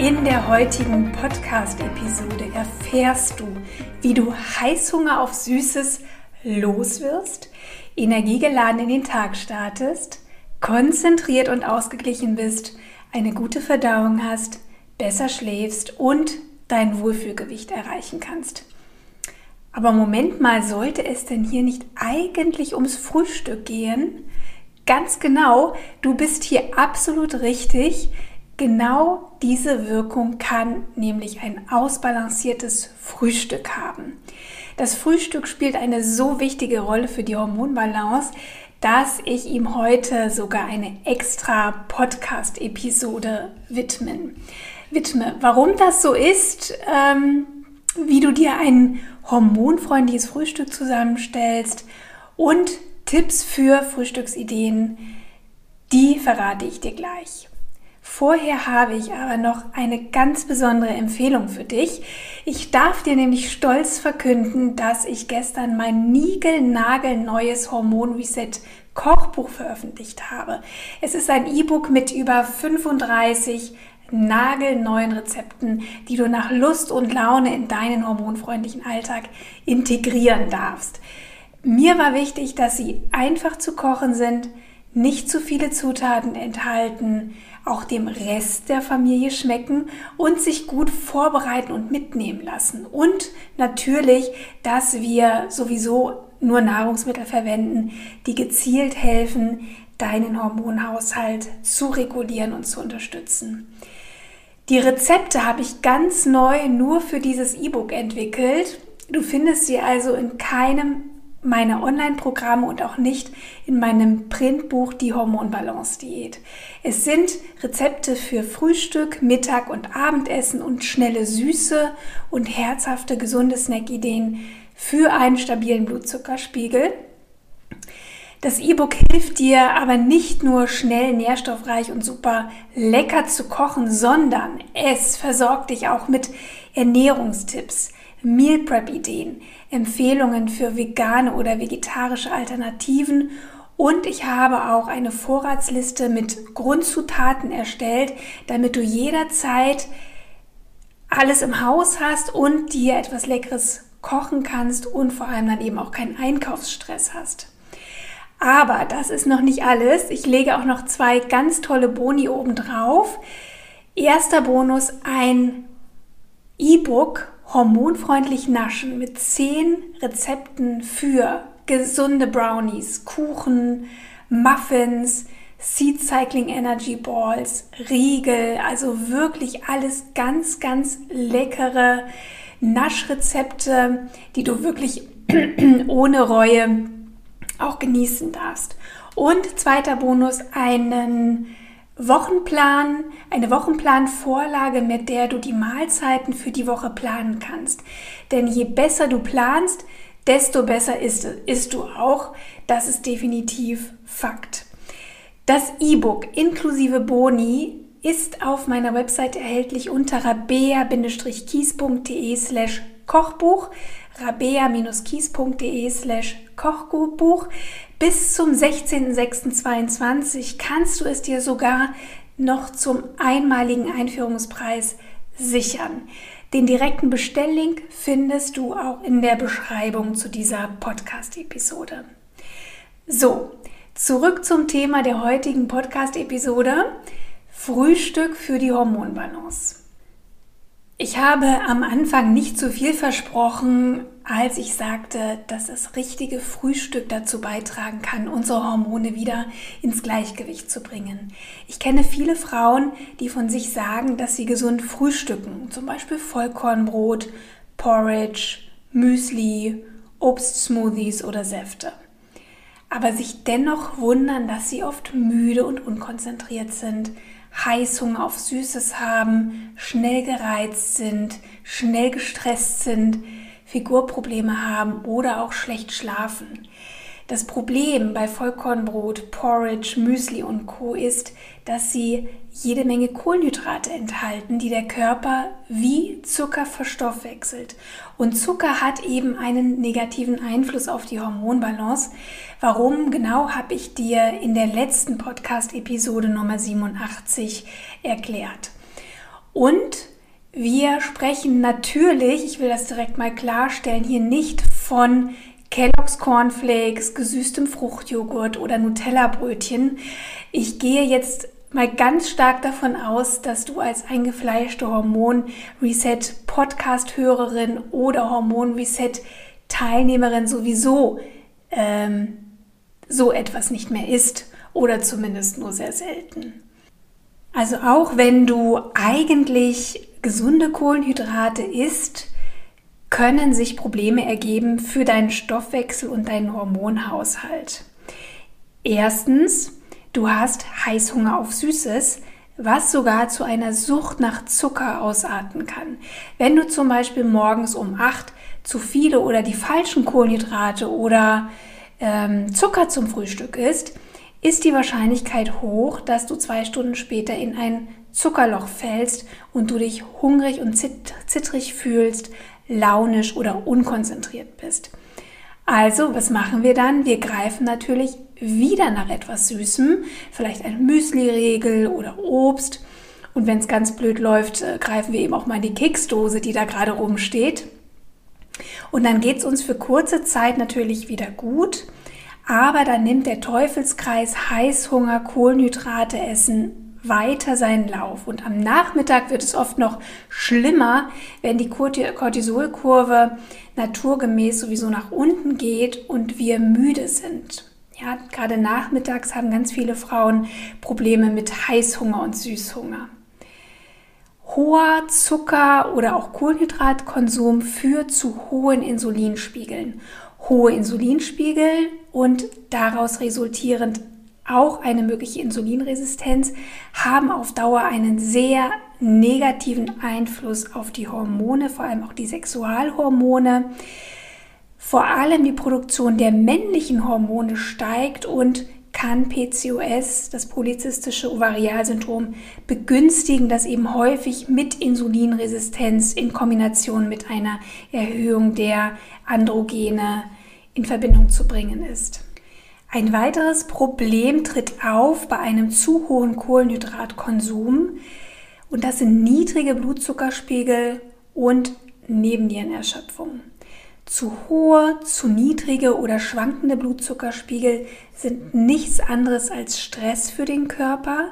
In der heutigen Podcast-Episode erfährst du, wie du Heißhunger auf Süßes loswirst, energiegeladen in den Tag startest, konzentriert und ausgeglichen bist, eine gute Verdauung hast, besser schläfst und dein Wohlfühlgewicht erreichen kannst. Aber Moment mal, sollte es denn hier nicht eigentlich ums Frühstück gehen? Ganz genau, du bist hier absolut richtig. Genau diese Wirkung kann nämlich ein ausbalanciertes Frühstück haben. Das Frühstück spielt eine so wichtige Rolle für die Hormonbalance, dass ich ihm heute sogar eine extra Podcast-Episode widmen widme. Warum das so ist, ähm, wie du dir ein hormonfreundliches Frühstück zusammenstellst und Tipps für Frühstücksideen, die verrate ich dir gleich. Vorher habe ich aber noch eine ganz besondere Empfehlung für dich. Ich darf dir nämlich stolz verkünden, dass ich gestern mein niegelnagelneues Hormon Reset Kochbuch veröffentlicht habe. Es ist ein E-Book mit über 35 nagelneuen Rezepten, die du nach Lust und Laune in deinen hormonfreundlichen Alltag integrieren darfst. Mir war wichtig, dass sie einfach zu kochen sind, nicht zu viele Zutaten enthalten, auch dem Rest der Familie schmecken und sich gut vorbereiten und mitnehmen lassen. Und natürlich, dass wir sowieso nur Nahrungsmittel verwenden, die gezielt helfen, deinen Hormonhaushalt zu regulieren und zu unterstützen. Die Rezepte habe ich ganz neu nur für dieses E-Book entwickelt. Du findest sie also in keinem meine Online-Programme und auch nicht in meinem Printbuch Die Hormonbalance-Diät. Es sind Rezepte für Frühstück, Mittag und Abendessen und schnelle, süße und herzhafte, gesunde Snack-Ideen für einen stabilen Blutzuckerspiegel. Das E-Book hilft dir aber nicht nur schnell, nährstoffreich und super lecker zu kochen, sondern es versorgt dich auch mit Ernährungstipps, Meal Prep Ideen, Empfehlungen für vegane oder vegetarische Alternativen und ich habe auch eine Vorratsliste mit Grundzutaten erstellt, damit du jederzeit alles im Haus hast und dir etwas Leckeres kochen kannst und vor allem dann eben auch keinen Einkaufsstress hast. Aber das ist noch nicht alles. Ich lege auch noch zwei ganz tolle Boni oben drauf. Erster Bonus, ein E-Book hormonfreundlich naschen mit zehn Rezepten für gesunde Brownies, Kuchen, Muffins, Seed Cycling Energy Balls, Riegel, also wirklich alles ganz, ganz leckere Naschrezepte, die du wirklich ohne Reue auch genießen darfst. Und zweiter Bonus, einen Wochenplan, eine Wochenplanvorlage, mit der du die Mahlzeiten für die Woche planen kannst. Denn je besser du planst, desto besser ist, ist du auch. Das ist definitiv Fakt. Das E-Book inklusive Boni ist auf meiner Website erhältlich unter rabea-kies.de slash Kochbuch, rabea-kies.de slash Kochbuch. Bis zum 16.06.22 kannst du es dir sogar noch zum einmaligen Einführungspreis sichern. Den direkten Bestelllink findest du auch in der Beschreibung zu dieser Podcast-Episode. So, zurück zum Thema der heutigen Podcast-Episode. Frühstück für die Hormonbalance. Ich habe am Anfang nicht zu viel versprochen, als ich sagte, dass das richtige Frühstück dazu beitragen kann, unsere Hormone wieder ins Gleichgewicht zu bringen. Ich kenne viele Frauen, die von sich sagen, dass sie gesund frühstücken, zum Beispiel Vollkornbrot, Porridge, Müsli, Obstsmoothies oder Säfte. aber sich dennoch wundern, dass sie oft müde und unkonzentriert sind, Heißhunger auf Süßes haben, schnell gereizt sind, schnell gestresst sind, Figurprobleme haben oder auch schlecht schlafen. Das Problem bei Vollkornbrot, Porridge, Müsli und Co ist, dass sie jede Menge Kohlenhydrate enthalten, die der Körper wie Zucker verstoffwechselt. Und Zucker hat eben einen negativen Einfluss auf die Hormonbalance. Warum genau habe ich dir in der letzten Podcast-Episode Nummer 87 erklärt. Und wir sprechen natürlich, ich will das direkt mal klarstellen, hier nicht von Kellogg's Cornflakes, gesüßtem Fruchtjoghurt oder Nutella-Brötchen. Ich gehe jetzt mal ganz stark davon aus, dass du als eingefleischte Hormon-Reset-Podcast-Hörerin oder Hormon-Reset-Teilnehmerin sowieso ähm, so etwas nicht mehr isst oder zumindest nur sehr selten. Also auch wenn du eigentlich gesunde Kohlenhydrate isst, können sich Probleme ergeben für deinen Stoffwechsel und deinen Hormonhaushalt. Erstens, du hast Heißhunger auf Süßes, was sogar zu einer Sucht nach Zucker ausarten kann. Wenn du zum Beispiel morgens um 8 zu viele oder die falschen Kohlenhydrate oder ähm, Zucker zum Frühstück isst, ist die Wahrscheinlichkeit hoch, dass du zwei Stunden später in ein Zuckerloch fällst und du dich hungrig und zittrig fühlst, launisch oder unkonzentriert bist. Also, was machen wir dann? Wir greifen natürlich wieder nach etwas Süßem, vielleicht ein Müsli-Regel oder Obst. Und wenn es ganz blöd läuft, äh, greifen wir eben auch mal in die Keksdose, die da gerade rumsteht. Und dann geht es uns für kurze Zeit natürlich wieder gut, aber dann nimmt der Teufelskreis Heißhunger, Kohlenhydrate essen weiter seinen Lauf. Und am Nachmittag wird es oft noch schlimmer, wenn die Cortisolkurve naturgemäß sowieso nach unten geht und wir müde sind. Ja, gerade nachmittags haben ganz viele Frauen Probleme mit Heißhunger und Süßhunger. Hoher Zucker- oder auch Kohlenhydratkonsum führt zu hohen Insulinspiegeln. Hohe Insulinspiegel und daraus resultierend auch eine mögliche Insulinresistenz haben auf Dauer einen sehr negativen Einfluss auf die Hormone, vor allem auch die Sexualhormone. Vor allem die Produktion der männlichen Hormone steigt und kann PCOS, das polyzystische Ovarialsyndrom, begünstigen, das eben häufig mit Insulinresistenz in Kombination mit einer Erhöhung der Androgene in Verbindung zu bringen ist. Ein weiteres Problem tritt auf bei einem zu hohen Kohlenhydratkonsum und das sind niedrige Blutzuckerspiegel und Nebennierenerschöpfung. Zu hohe, zu niedrige oder schwankende Blutzuckerspiegel sind nichts anderes als Stress für den Körper.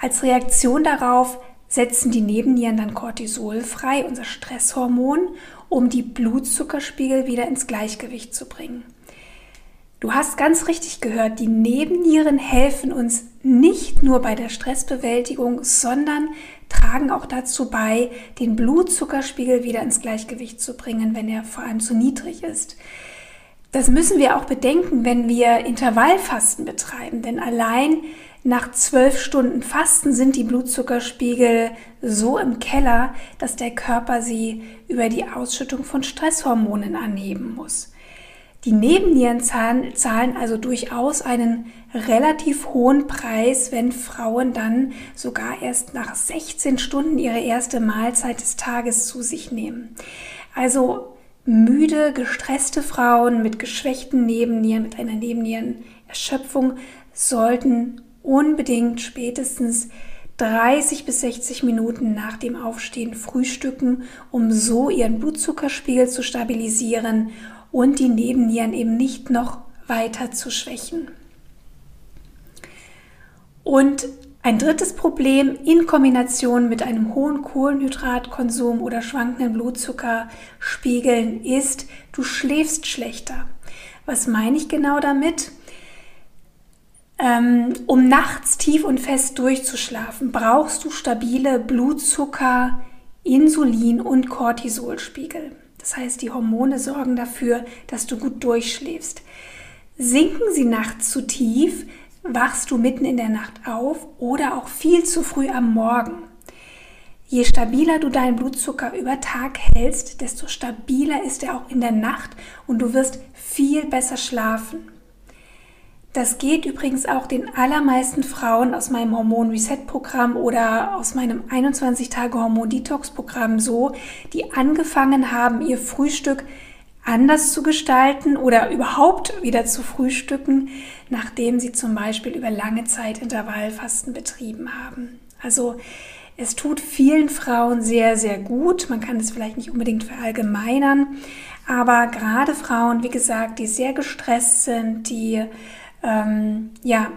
Als Reaktion darauf setzen die Nebennieren dann Cortisol frei, unser Stresshormon, um die Blutzuckerspiegel wieder ins Gleichgewicht zu bringen. Du hast ganz richtig gehört, die Nebennieren helfen uns nicht nur bei der Stressbewältigung, sondern tragen auch dazu bei, den Blutzuckerspiegel wieder ins Gleichgewicht zu bringen, wenn er vor allem zu niedrig ist. Das müssen wir auch bedenken, wenn wir Intervallfasten betreiben, denn allein nach zwölf Stunden Fasten sind die Blutzuckerspiegel so im Keller, dass der Körper sie über die Ausschüttung von Stresshormonen anheben muss. Die Nebennieren zahlen also durchaus einen relativ hohen Preis, wenn Frauen dann sogar erst nach 16 Stunden ihre erste Mahlzeit des Tages zu sich nehmen. Also müde, gestresste Frauen mit geschwächten Nebennieren, mit einer Nebennierenerschöpfung sollten unbedingt spätestens 30 bis 60 Minuten nach dem Aufstehen frühstücken, um so ihren Blutzuckerspiegel zu stabilisieren und die Nebennieren eben nicht noch weiter zu schwächen. Und ein drittes Problem in Kombination mit einem hohen Kohlenhydratkonsum oder schwankenden Blutzuckerspiegeln ist, du schläfst schlechter. Was meine ich genau damit? Ähm, um nachts tief und fest durchzuschlafen, brauchst du stabile Blutzucker, Insulin und Cortisolspiegel. Das heißt, die Hormone sorgen dafür, dass du gut durchschläfst. Sinken sie nachts zu tief, wachst du mitten in der Nacht auf oder auch viel zu früh am Morgen. Je stabiler du deinen Blutzucker über Tag hältst, desto stabiler ist er auch in der Nacht und du wirst viel besser schlafen. Das geht übrigens auch den allermeisten Frauen aus meinem Hormon Reset Programm oder aus meinem 21 Tage Hormon Detox Programm so, die angefangen haben, ihr Frühstück anders zu gestalten oder überhaupt wieder zu frühstücken, nachdem sie zum Beispiel über lange Zeit Intervallfasten betrieben haben. Also es tut vielen Frauen sehr, sehr gut. Man kann es vielleicht nicht unbedingt verallgemeinern, aber gerade Frauen, wie gesagt, die sehr gestresst sind, die ähm, ja,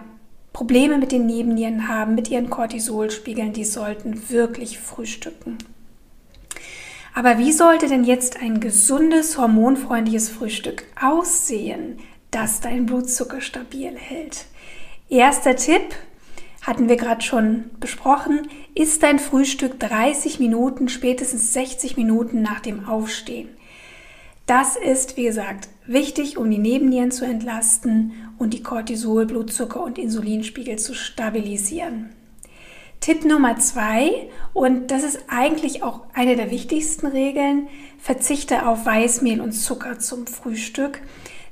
Probleme mit den Nebennieren haben, mit ihren Cortisolspiegeln, die sollten wirklich frühstücken. Aber wie sollte denn jetzt ein gesundes, hormonfreundliches Frühstück aussehen, das dein Blutzucker stabil hält? Erster Tipp, hatten wir gerade schon besprochen, ist dein Frühstück 30 Minuten, spätestens 60 Minuten nach dem Aufstehen. Das ist, wie gesagt, wichtig, um die Nebennieren zu entlasten und die Cortisol, Blutzucker und Insulinspiegel zu stabilisieren. Tipp Nummer zwei, und das ist eigentlich auch eine der wichtigsten Regeln, verzichte auf Weißmehl und Zucker zum Frühstück.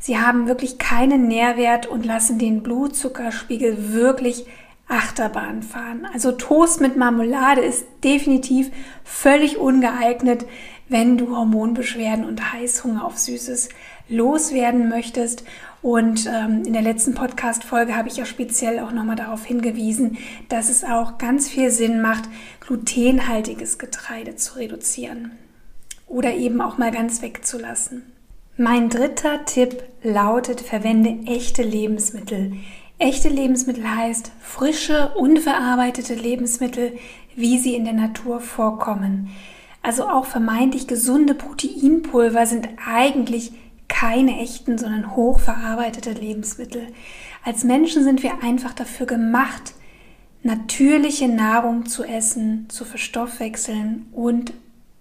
Sie haben wirklich keinen Nährwert und lassen den Blutzuckerspiegel wirklich Achterbahn fahren. Also Toast mit Marmelade ist definitiv völlig ungeeignet, wenn du Hormonbeschwerden und Heißhunger auf Süßes loswerden möchtest. Und ähm, in der letzten Podcast-Folge habe ich ja speziell auch nochmal darauf hingewiesen, dass es auch ganz viel Sinn macht, glutenhaltiges Getreide zu reduzieren oder eben auch mal ganz wegzulassen. Mein dritter Tipp lautet, verwende echte Lebensmittel. Echte Lebensmittel heißt frische, unverarbeitete Lebensmittel, wie sie in der Natur vorkommen. Also auch vermeintlich gesunde Proteinpulver sind eigentlich keine echten, sondern hochverarbeitete Lebensmittel. Als Menschen sind wir einfach dafür gemacht, natürliche Nahrung zu essen, zu verstoffwechseln und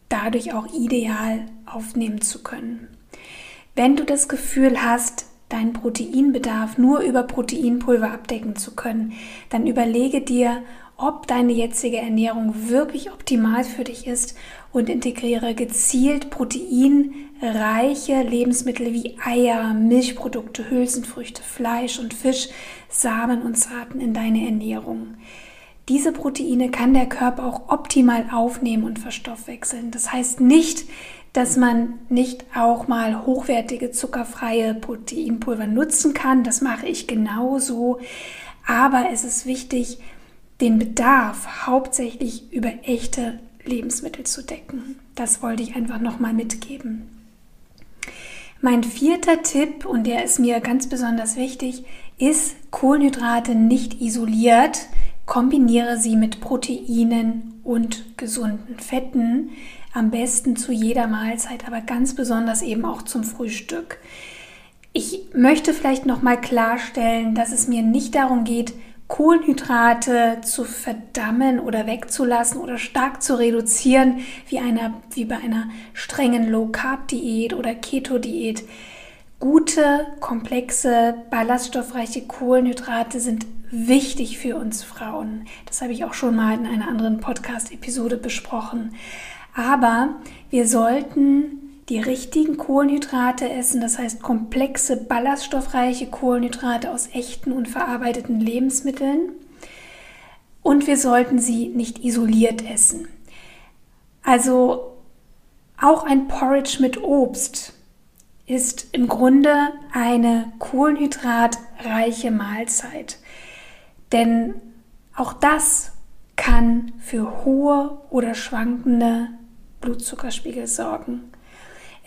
dadurch auch ideal aufnehmen zu können. Wenn du das Gefühl hast, deinen Proteinbedarf nur über Proteinpulver abdecken zu können, dann überlege dir, ob deine jetzige Ernährung wirklich optimal für dich ist und integriere gezielt proteinreiche Lebensmittel wie Eier, Milchprodukte, Hülsenfrüchte, Fleisch und Fisch, Samen und Saaten in deine Ernährung. Diese Proteine kann der Körper auch optimal aufnehmen und verstoffwechseln. Das heißt nicht, dass man nicht auch mal hochwertige zuckerfreie Proteinpulver nutzen kann. Das mache ich genauso. Aber es ist wichtig, den Bedarf hauptsächlich über echte Lebensmittel zu decken. Das wollte ich einfach nochmal mitgeben. Mein vierter Tipp, und der ist mir ganz besonders wichtig, ist Kohlenhydrate nicht isoliert. Kombiniere sie mit Proteinen und gesunden Fetten. Am besten zu jeder Mahlzeit, aber ganz besonders eben auch zum Frühstück. Ich möchte vielleicht nochmal klarstellen, dass es mir nicht darum geht, Kohlenhydrate zu verdammen oder wegzulassen oder stark zu reduzieren, wie, einer, wie bei einer strengen Low-Carb-Diät oder Keto-Diät. Gute, komplexe, ballaststoffreiche Kohlenhydrate sind wichtig für uns Frauen. Das habe ich auch schon mal in einer anderen Podcast-Episode besprochen. Aber wir sollten die richtigen Kohlenhydrate essen, das heißt komplexe, ballaststoffreiche Kohlenhydrate aus echten und verarbeiteten Lebensmitteln. Und wir sollten sie nicht isoliert essen. Also auch ein Porridge mit Obst ist im Grunde eine kohlenhydratreiche Mahlzeit. Denn auch das kann für hohe oder schwankende Blutzuckerspiegel sorgen.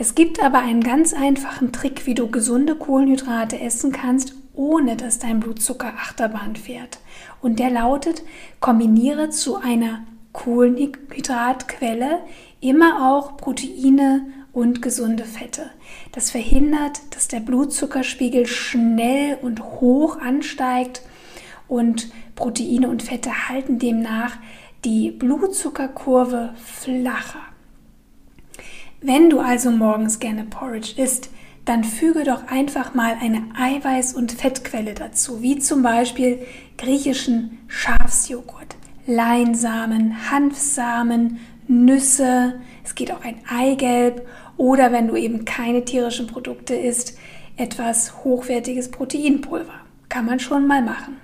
Es gibt aber einen ganz einfachen Trick, wie du gesunde Kohlenhydrate essen kannst, ohne dass dein Blutzucker Achterbahn fährt. Und der lautet, kombiniere zu einer Kohlenhydratquelle immer auch Proteine und gesunde Fette. Das verhindert, dass der Blutzuckerspiegel schnell und hoch ansteigt und Proteine und Fette halten demnach die Blutzuckerkurve flacher. Wenn du also morgens gerne Porridge isst, dann füge doch einfach mal eine Eiweiß- und Fettquelle dazu, wie zum Beispiel griechischen Schafsjoghurt, Leinsamen, Hanfsamen, Nüsse, es geht auch ein Eigelb oder wenn du eben keine tierischen Produkte isst, etwas hochwertiges Proteinpulver. Kann man schon mal machen.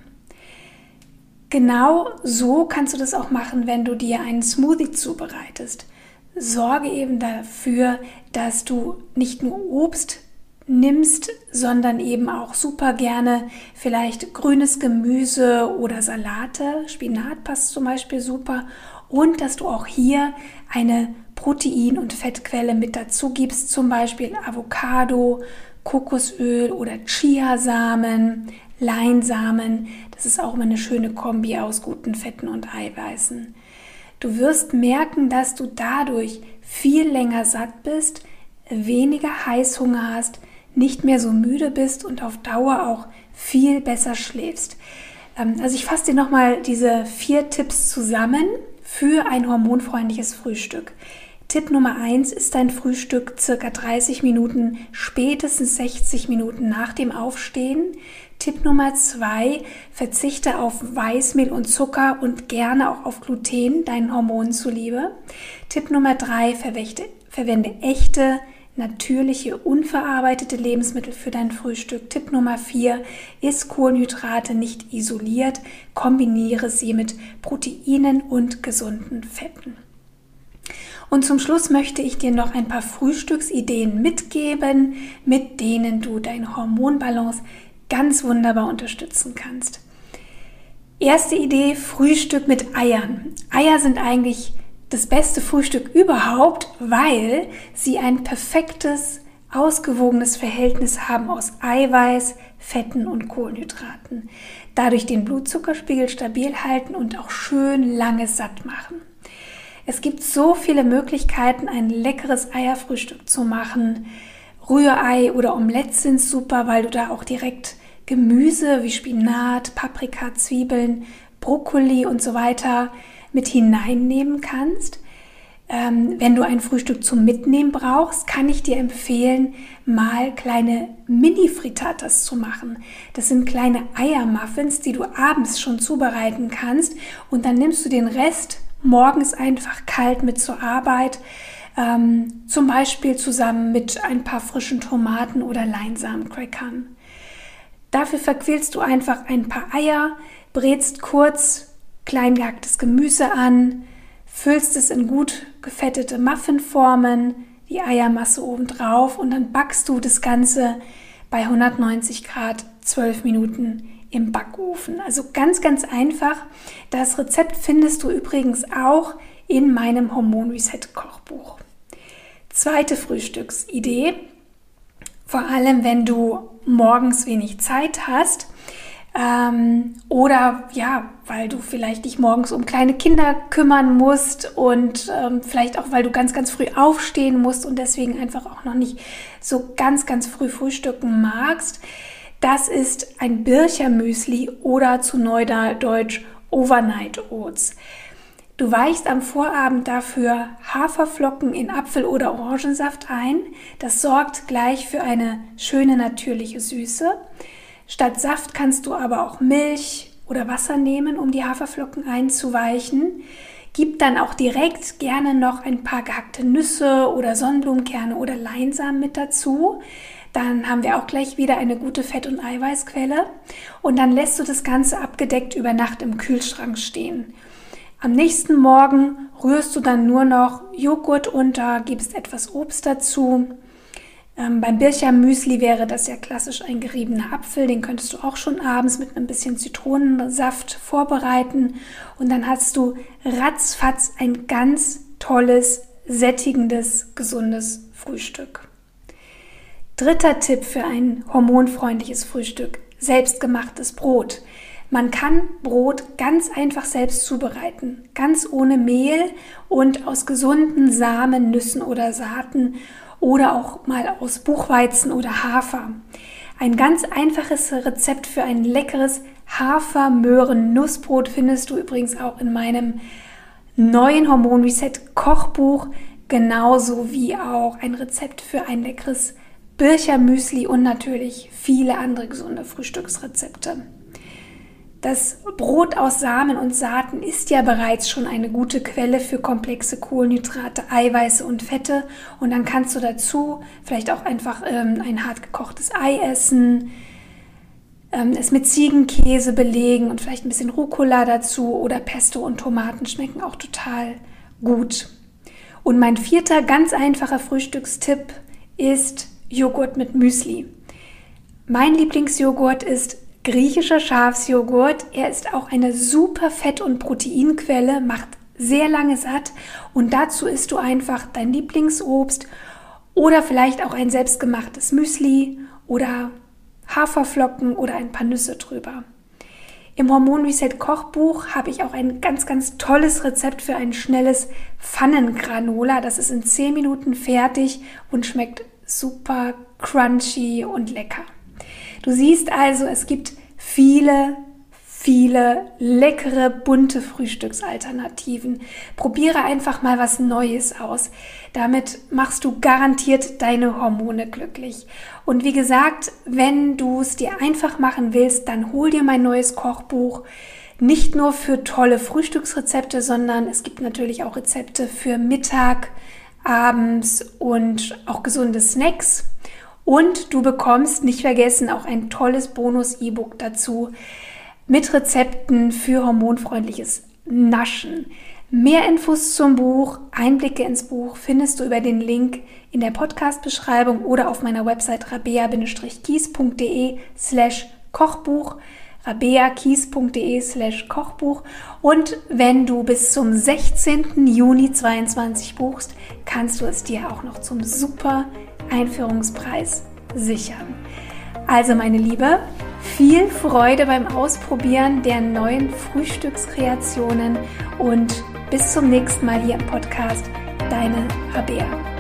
Genau so kannst du das auch machen, wenn du dir einen Smoothie zubereitest. Sorge eben dafür, dass du nicht nur Obst nimmst, sondern eben auch super gerne vielleicht grünes Gemüse oder Salate. Spinat passt zum Beispiel super. Und dass du auch hier eine Protein- und Fettquelle mit dazu gibst, zum Beispiel Avocado, Kokosöl oder Chiasamen, Leinsamen. Das ist auch immer eine schöne Kombi aus guten Fetten und Eiweißen. Du wirst merken, dass du dadurch viel länger satt bist, weniger Heißhunger hast, nicht mehr so müde bist und auf Dauer auch viel besser schläfst. Ähm, also ich fasse dir nochmal diese vier Tipps zusammen für ein hormonfreundliches Frühstück. Tipp Nummer 1 ist dein Frühstück circa 30 Minuten, spätestens 60 Minuten nach dem Aufstehen. Tipp Nummer 2, verzichte auf Weißmehl und Zucker und gerne auch auf Gluten, deinen Hormonen zuliebe. Tipp Nummer 3, verwende echte, natürliche, unverarbeitete Lebensmittel für dein Frühstück. Tipp Nummer 4, isst Kohlenhydrate nicht isoliert, kombiniere sie mit Proteinen und gesunden Fetten. Und zum Schluss möchte ich dir noch ein paar Frühstücksideen mitgeben, mit denen du deine Hormonbalance ganz wunderbar unterstützen kannst. Erste Idee, Frühstück mit Eiern. Eier sind eigentlich das beste Frühstück überhaupt, weil sie ein perfektes, ausgewogenes Verhältnis haben aus Eiweiß, Fetten und Kohlenhydraten. Dadurch den Blutzuckerspiegel stabil halten und auch schön lange satt machen. Es gibt so viele Möglichkeiten, ein leckeres Eierfrühstück zu machen. Rührei oder Omelette sind super, weil du da auch direkt Gemüse wie Spinat, Paprika, Zwiebeln, Brokkoli und so weiter mit hineinnehmen kannst. Ähm, wenn du ein Frühstück zum Mitnehmen brauchst, kann ich dir empfehlen, mal kleine Mini-Frittatas zu machen. Das sind kleine Eiermuffins, die du abends schon zubereiten kannst und dann nimmst du den Rest morgens einfach kalt mit zur Arbeit. Ähm, zum Beispiel zusammen mit ein paar frischen Tomaten oder Leinsamencrackern. Dafür verquälst du einfach ein paar Eier, brätst kurz klein gehacktes Gemüse an, füllst es in gut gefettete Muffinformen, die Eiermasse oben drauf und dann backst du das Ganze bei 190 Grad 12 Minuten im Backofen. Also ganz, ganz einfach. Das Rezept findest du übrigens auch in meinem Hormon Reset Kochbuch. Zweite Frühstücksidee. Vor allem, wenn du morgens wenig Zeit hast ähm, oder ja, weil du vielleicht dich morgens um kleine Kinder kümmern musst und ähm, vielleicht auch, weil du ganz, ganz früh aufstehen musst und deswegen einfach auch noch nicht so ganz, ganz früh frühstücken magst das ist ein Birchermüsli oder zu Neudeutsch Overnight Oats. Du weichst am Vorabend dafür Haferflocken in Apfel- oder Orangensaft ein. Das sorgt gleich für eine schöne natürliche Süße. Statt Saft kannst du aber auch Milch oder Wasser nehmen, um die Haferflocken einzuweichen. Gib dann auch direkt gerne noch ein paar gehackte Nüsse oder Sonnenblumenkerne oder Leinsamen mit dazu. Dann haben wir auch gleich wieder eine gute Fett- und Eiweißquelle. Und dann lässt du das Ganze abgedeckt über Nacht im Kühlschrank stehen. Am nächsten Morgen rührst du dann nur noch Joghurt unter, gibst etwas Obst dazu. Ähm, beim Bircher Müsli wäre das ja klassisch ein geriebener Apfel. Den könntest du auch schon abends mit ein bisschen Zitronensaft vorbereiten. Und dann hast du ratzfatz ein ganz tolles, sättigendes, gesundes Frühstück. Dritter Tipp für ein hormonfreundliches Frühstück. Selbstgemachtes Brot. Man kann Brot ganz einfach selbst zubereiten, ganz ohne Mehl und aus gesunden Samen, Nüssen oder Saaten oder auch mal aus Buchweizen oder Hafer. Ein ganz einfaches Rezept für ein leckeres Hafer-Möhren-Nussbrot findest du übrigens auch in meinem neuen Hormon Reset Kochbuch, genauso wie auch ein Rezept für ein leckeres Bircher Müsli und natürlich viele andere gesunde Frühstücksrezepte. Das Brot aus Samen und Saaten ist ja bereits schon eine gute Quelle für komplexe Kohlenhydrate, Eiweiße und Fette. Und dann kannst du dazu vielleicht auch einfach ähm, ein hart gekochtes Ei essen, ähm, es mit Ziegenkäse belegen und vielleicht ein bisschen Rucola dazu oder Pesto und Tomaten schmecken auch total gut. Und mein vierter ganz einfacher Frühstückstipp ist Joghurt mit Müsli. Mein Lieblingsjoghurt ist griechischer Schafsjoghurt. Er ist auch eine super Fett- und Proteinquelle, macht sehr lange satt und dazu isst du einfach dein Lieblingsobst oder vielleicht auch ein selbstgemachtes Müsli oder Haferflocken oder ein paar Nüsse drüber. Im Hormon Reset Kochbuch habe ich auch ein ganz, ganz tolles Rezept für ein schnelles Pfannengranola. Das ist in 10 Minuten fertig und schmeckt super crunchy und lecker. Du siehst also, es gibt viele, viele leckere, bunte Frühstücksalternativen. Probiere einfach mal was Neues aus. Damit machst du garantiert deine Hormone glücklich. Und wie gesagt, wenn du es dir einfach machen willst, dann hol dir mein neues Kochbuch. Nicht nur für tolle Frühstücksrezepte, sondern es gibt natürlich auch Rezepte für Mittag, abends und auch gesunde Snacks. Und du bekommst, nicht vergessen, auch ein tolles Bonus-E-Book dazu mit Rezepten für hormonfreundliches Naschen. Mehr Infos zum Buch, Einblicke ins Buch findest du über den Link in der Podcast-Beschreibung oder auf meiner Website rabea-kies.de slash Kochbuch rabeakies.de slash Kochbuch und wenn du bis zum 16. Juni 22 buchst, kannst du es dir auch noch zum super Einführungspreis sichern. Also meine Liebe, viel Freude beim Ausprobieren der neuen Frühstückskreationen und bis zum nächsten Mal hier im Podcast. Deine Rabea.